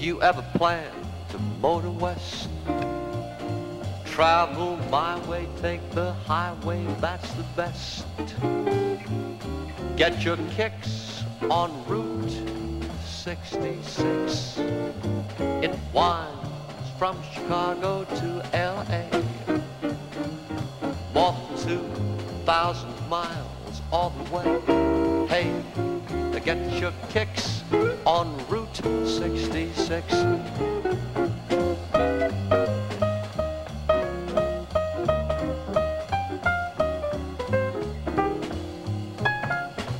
You ever plan to motor west, travel my way, take the highway, that's the best. Get your kicks on Route 66. It winds from Chicago to LA. More than 2,000 miles all the way. Hey, to get your kicks on Route 66.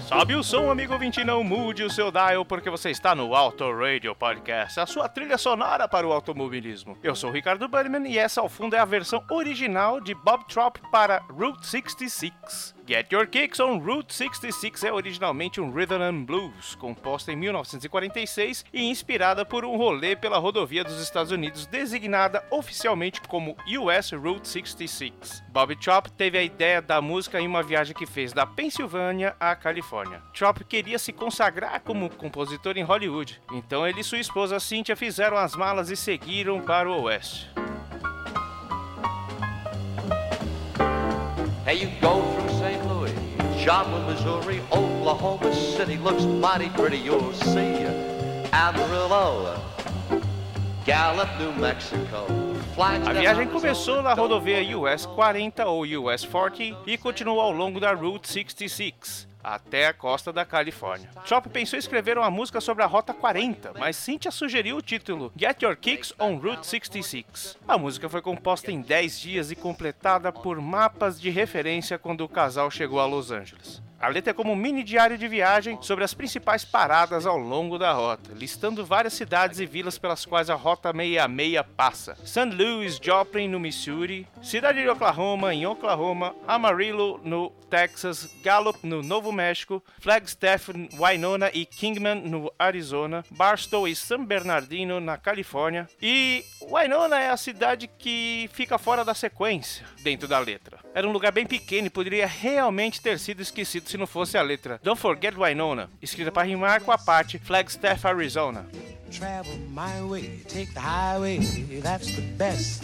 Sobe o som, amigo ouvinte, não mude o seu dial, porque você está no Auto Radio Podcast, a sua trilha sonora para o automobilismo. Eu sou o Ricardo Bunnyman e essa ao fundo é a versão original de Bob Trop para Route 66. Get Your Kicks on Route 66 é originalmente um rhythm and blues, composta em 1946 e inspirada por um rolê pela rodovia dos Estados Unidos designada oficialmente como US Route 66. Bob Trop teve a ideia da música em uma viagem que fez da Pensilvânia à Califórnia. Trop queria se consagrar como compositor em Hollywood, então ele e sua esposa Cynthia fizeram as malas e seguiram para o oeste. Hey, Joplin, Missouri, Oklahoma City looks mighty pretty, you'll see. Amarillo, Gallup, New Mexico. A viagem começou na rodovia US 40 ou US 40 e continuou ao longo da Route 66 até a costa da Califórnia. Chop pensou em escrever uma música sobre a Rota 40, mas Cynthia sugeriu o título Get Your Kicks on Route 66. A música foi composta em 10 dias e completada por mapas de referência quando o casal chegou a Los Angeles. A letra é como um mini diário de viagem sobre as principais paradas ao longo da rota, listando várias cidades e vilas pelas quais a Rota 66 passa. St. Louis, Joplin, no Missouri, cidade de Oklahoma, em Oklahoma, Amarillo, no Texas, Gallup, no Novo México, Flagstaff, Winona e Kingman, no Arizona, Barstow e San Bernardino, na Califórnia. E Winona é a cidade que fica fora da sequência dentro da letra. Era um lugar bem pequeno e poderia realmente ter sido esquecido se não fosse a letra Don't Forget Winona, escrita para rimar com a parte Flagstaff, Arizona. Travel my way, take the highway, that's the best.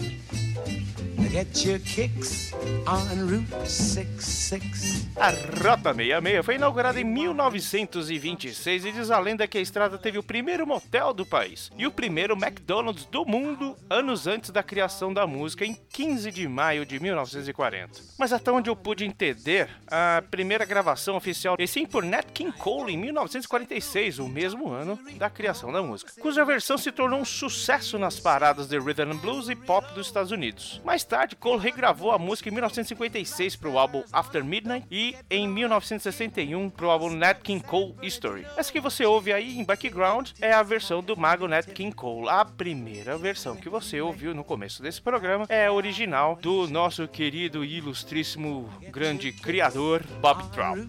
Get your kicks on Route 66. A Rota 66 foi inaugurada em 1926 e diz a lenda que a estrada teve o primeiro motel do país e o primeiro McDonald's do mundo anos antes da criação da música em 15 de maio de 1940. Mas até onde eu pude entender, a primeira gravação oficial é sim por Nat King Cole em 1946, o mesmo ano da criação da música, cuja versão se tornou um sucesso nas paradas de rhythm and blues e pop dos Estados Unidos. Mais tarde, Cole regravou a música em 1956 para o álbum After Midnight e em 1961 para o álbum Nat King Cole History. Essa que você ouve aí em background é a versão do mago Nat King Cole. A primeira versão que você ouviu no começo desse programa é original do nosso querido e ilustríssimo grande criador Bob Trout.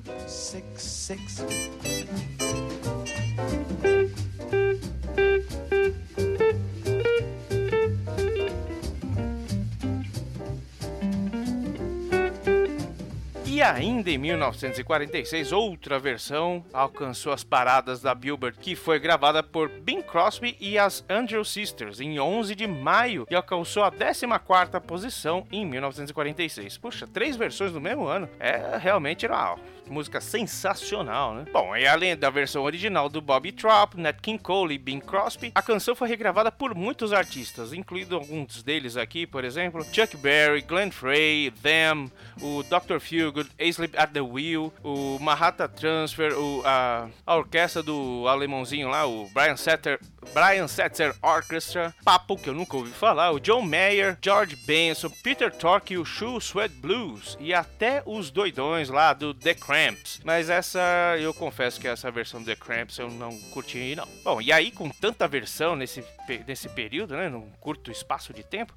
Ainda em 1946, outra versão alcançou as paradas da Billboard, que foi gravada por Bing Crosby e as Angel Sisters em 11 de maio e alcançou a 14ª posição em 1946. Puxa, três versões no mesmo ano. É realmente era música sensacional, né? Bom, e além da versão original do Bobby Trop, Nat King Cole e Bing Crosby, a canção foi regravada por muitos artistas, incluindo alguns deles aqui, por exemplo, Chuck Berry, Glenn Frey, Them, o Dr. Feelgood, A-Sleep at the Wheel, o Mahata Transfer, o, a, a orquestra do alemãozinho lá, o Brian Setzer, Brian Setzer Orchestra, Papo, que eu nunca ouvi falar, o John Mayer, George Benson, Peter Tork e o Shoe Sweat Blues, e até os doidões lá do The Cramps. Mas essa, eu confesso que essa versão do The Cramps eu não curti não. Bom, e aí com tanta versão nesse, nesse período, né, num curto espaço de tempo,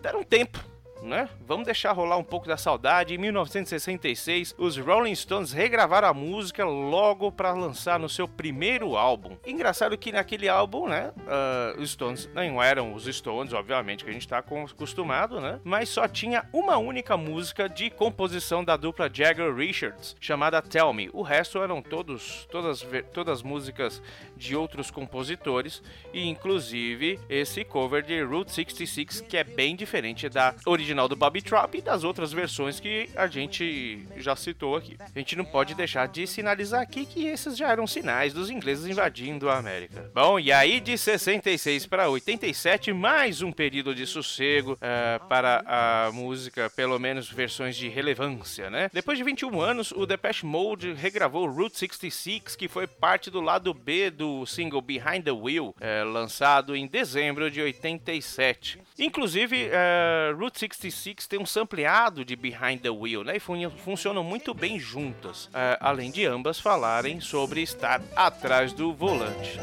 deram tempo né? Vamos deixar rolar um pouco da saudade. Em 1966, os Rolling Stones regravaram a música logo para lançar no seu primeiro álbum. Engraçado que naquele álbum, né, uh, os Stones não eram os Stones, obviamente, que a gente está acostumado, né? Mas só tinha uma única música de composição da dupla Jagger Richards, chamada Tell Me. O resto eram todos, todas, todas músicas de outros compositores e inclusive esse cover de Route 66 que é bem diferente da original do Bobby Trop e das outras versões que a gente já citou aqui. A gente não pode deixar de sinalizar aqui que esses já eram sinais dos ingleses invadindo a América. Bom, e aí de 66 para 87, mais um período de sossego uh, para a música, pelo menos versões de relevância, né? Depois de 21 anos, o Depeche Mode regravou Route 66, que foi parte do lado B do single Behind the Wheel, uh, lançado em dezembro de 87. Inclusive, uh, Route 66 tem um sampleado de Behind the Wheel, né? E fun funcionam muito bem juntas, uh, além de ambas falarem sobre estar atrás do volante.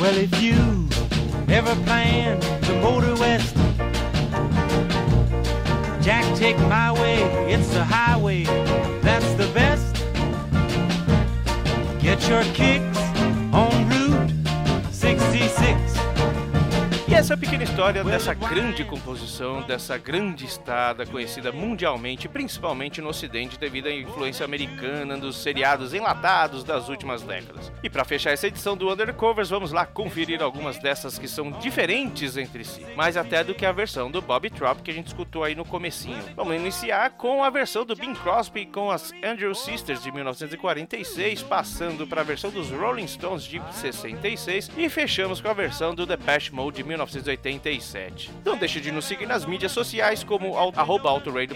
Well, if you ever plan to motor west, Jack, take my way, it's the highway, that's the best. Get your kicks essa pequena história dessa grande composição, dessa grande estada conhecida mundialmente, principalmente no Ocidente, devido à influência americana dos seriados enlatados das últimas décadas. E para fechar essa edição do Undercovers, vamos lá conferir algumas dessas que são diferentes entre si, mais até do que a versão do Bob Trop que a gente escutou aí no comecinho. Vamos iniciar com a versão do Bing Crosby com as Andrew Sisters de 1946, passando para a versão dos Rolling Stones de 66 e fechamos com a versão do Depeche Mode de 19 1987. Não deixe de nos seguir nas mídias sociais como arroba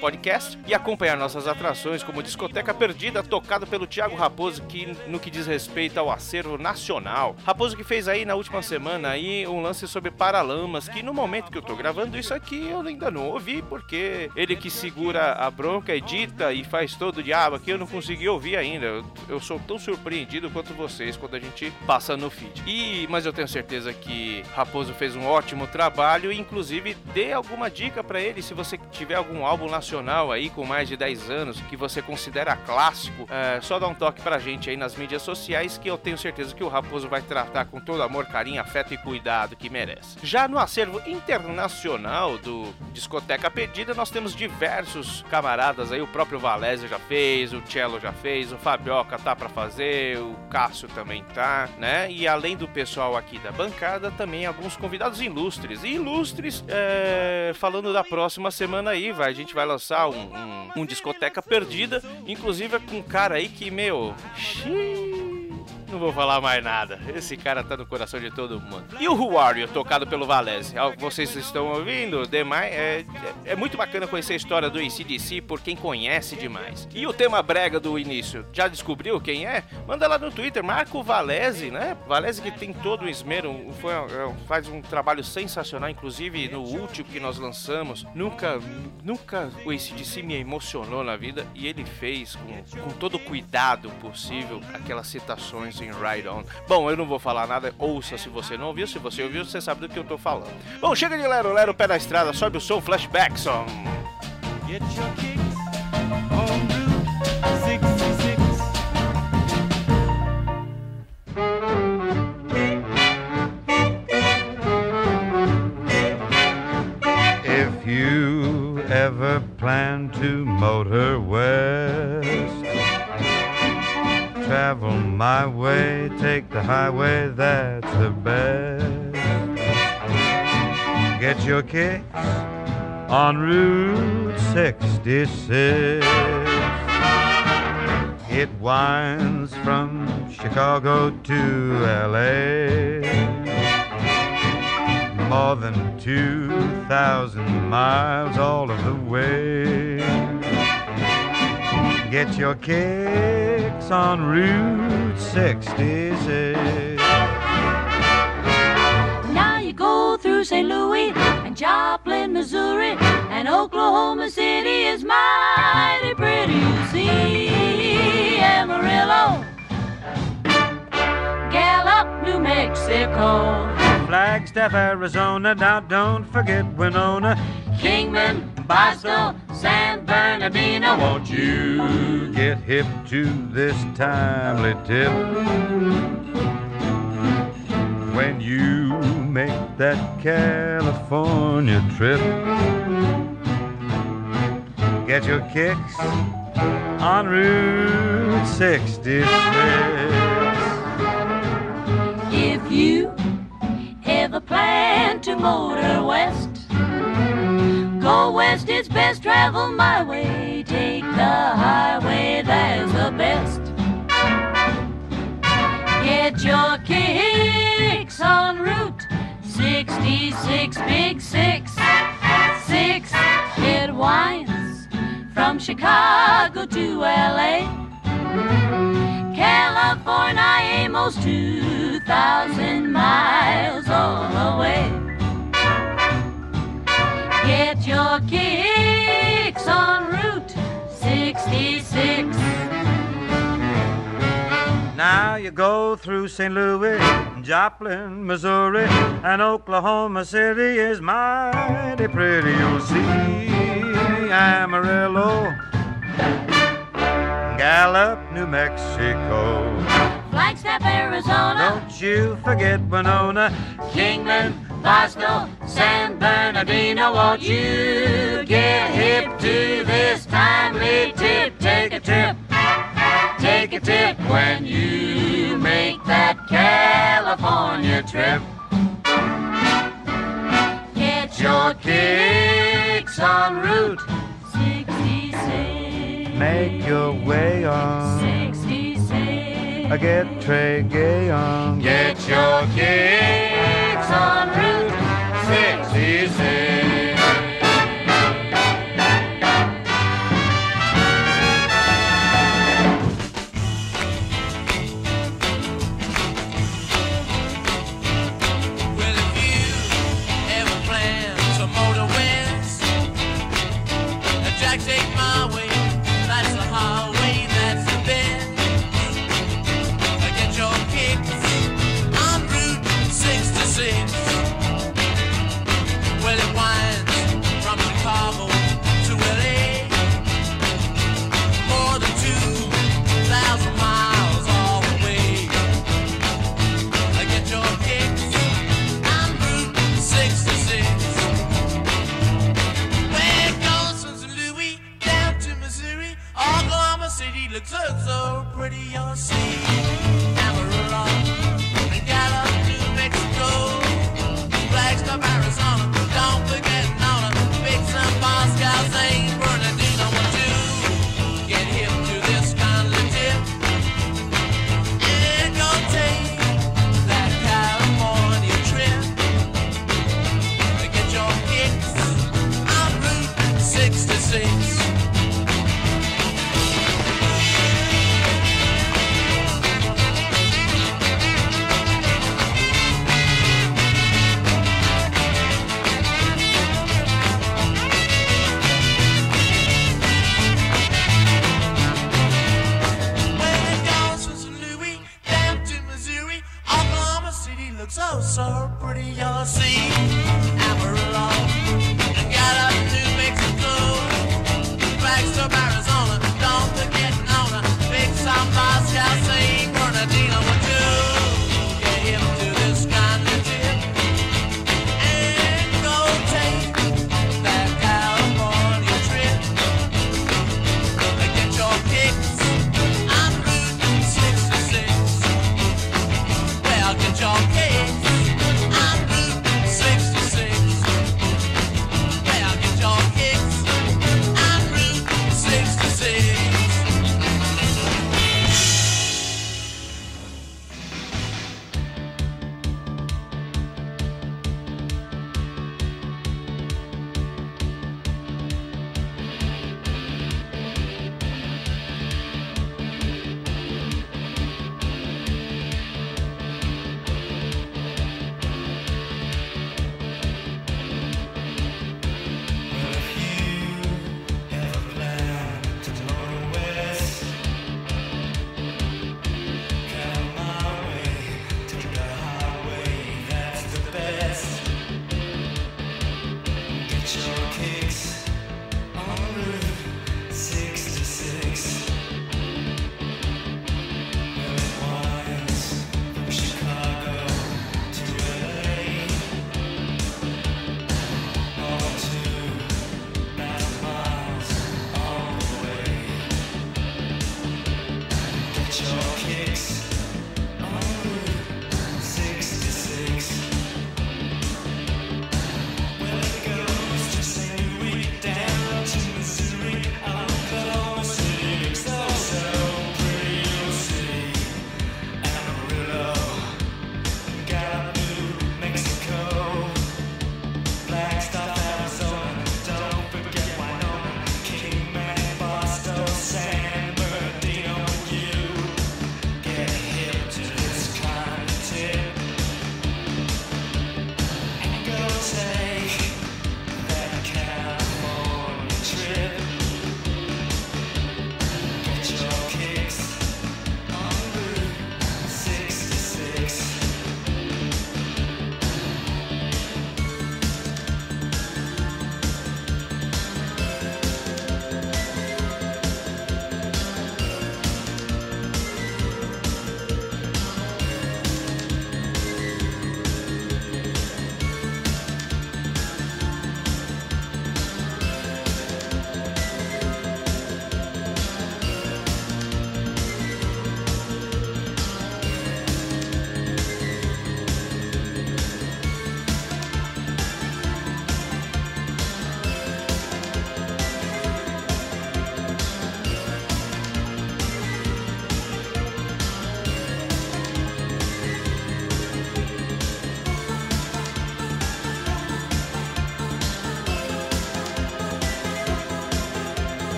Podcast e acompanhar nossas atrações como Discoteca Perdida, tocado pelo Thiago Raposo, que no que diz respeito ao acervo nacional. Raposo que fez aí na última semana aí um lance sobre Paralamas, que no momento que eu tô gravando isso aqui eu ainda não ouvi, porque ele que segura a bronca, edita e faz todo o diabo aqui, eu não consegui ouvir ainda. Eu, eu sou tão surpreendido quanto vocês quando a gente passa no feed. E, mas eu tenho certeza que Raposo fez um ótimo ótimo trabalho e inclusive dê alguma dica para ele se você tiver algum álbum nacional aí com mais de 10 anos que você considera clássico, é, só dá um toque pra gente aí nas mídias sociais que eu tenho certeza que o Raposo vai tratar com todo amor, carinho, afeto e cuidado que merece. Já no acervo internacional do Discoteca Perdida, nós temos diversos camaradas aí, o próprio Valésio já fez, o Cello já fez, o Fabioca tá para fazer, o Cássio também tá, né? E além do pessoal aqui da bancada, também alguns convidados ilustres. E ilustres, é, falando da próxima semana aí, vai, a gente vai lançar um, um, um discoteca perdida, inclusive com um cara aí que, meu. Xiii, não vou falar mais nada. Esse cara tá no coração de todo mundo. E o Who Are You, tocado pelo Valese? Vocês estão ouvindo? Demais, é, é, é muito bacana conhecer a história do ACDC por quem conhece demais. E o tema brega do início, já descobriu quem é? Manda lá no Twitter, marca o Valese, né? Valese que tem todo o esmero, foi, é, faz um trabalho sensacional, inclusive no último que nós lançamos. Nunca, nunca o ACDC me emocionou na vida e ele fez com, com todo o cuidado possível aquelas citações em Ride On. Bom, eu não vou falar nada, ouça se você não ouviu, se você ouviu, você sabe do que eu tô falando. Bom, chega de Lero Lero, pé na estrada, sobe o som, flashback song. Get your kicks highway, that's the best. Get your kicks on Route 66. It winds from Chicago to LA. More than 2,000 miles all of the way. Get your kicks on Route 66. Now you go through St. Louis and Joplin, Missouri, and Oklahoma City is mighty pretty. You see Amarillo, Gallup, New Mexico. Flagstaff, Arizona, now don't forget Winona. Kingman, Bosco, San Bernardino. Won't you get hip to this timely tip? When you make that California trip, get your kicks on Route 66. If you ever plan to motor west, go west, it's best travel my way. Take the highway, that's the best. Get your kicks on Route 66, Big Six. Six, it winds from Chicago to LA. California, almost 2,000 miles all away. Get your kicks on Route 66. Now you go through St. Louis, Joplin, Missouri, and Oklahoma City is mighty pretty. You'll see Amarillo, Gallup, New Mexico. Flagstaff, Arizona. Don't you forget Winona, Kingman, Bosco, San Bernardino. Won't you get hip to this timely tip? Take a trip. Take a tip when you make that California trip. Get your kicks on Route 66. make your way on. 66. Get Trey Gay on. Get your kicks and looks so pretty on sea.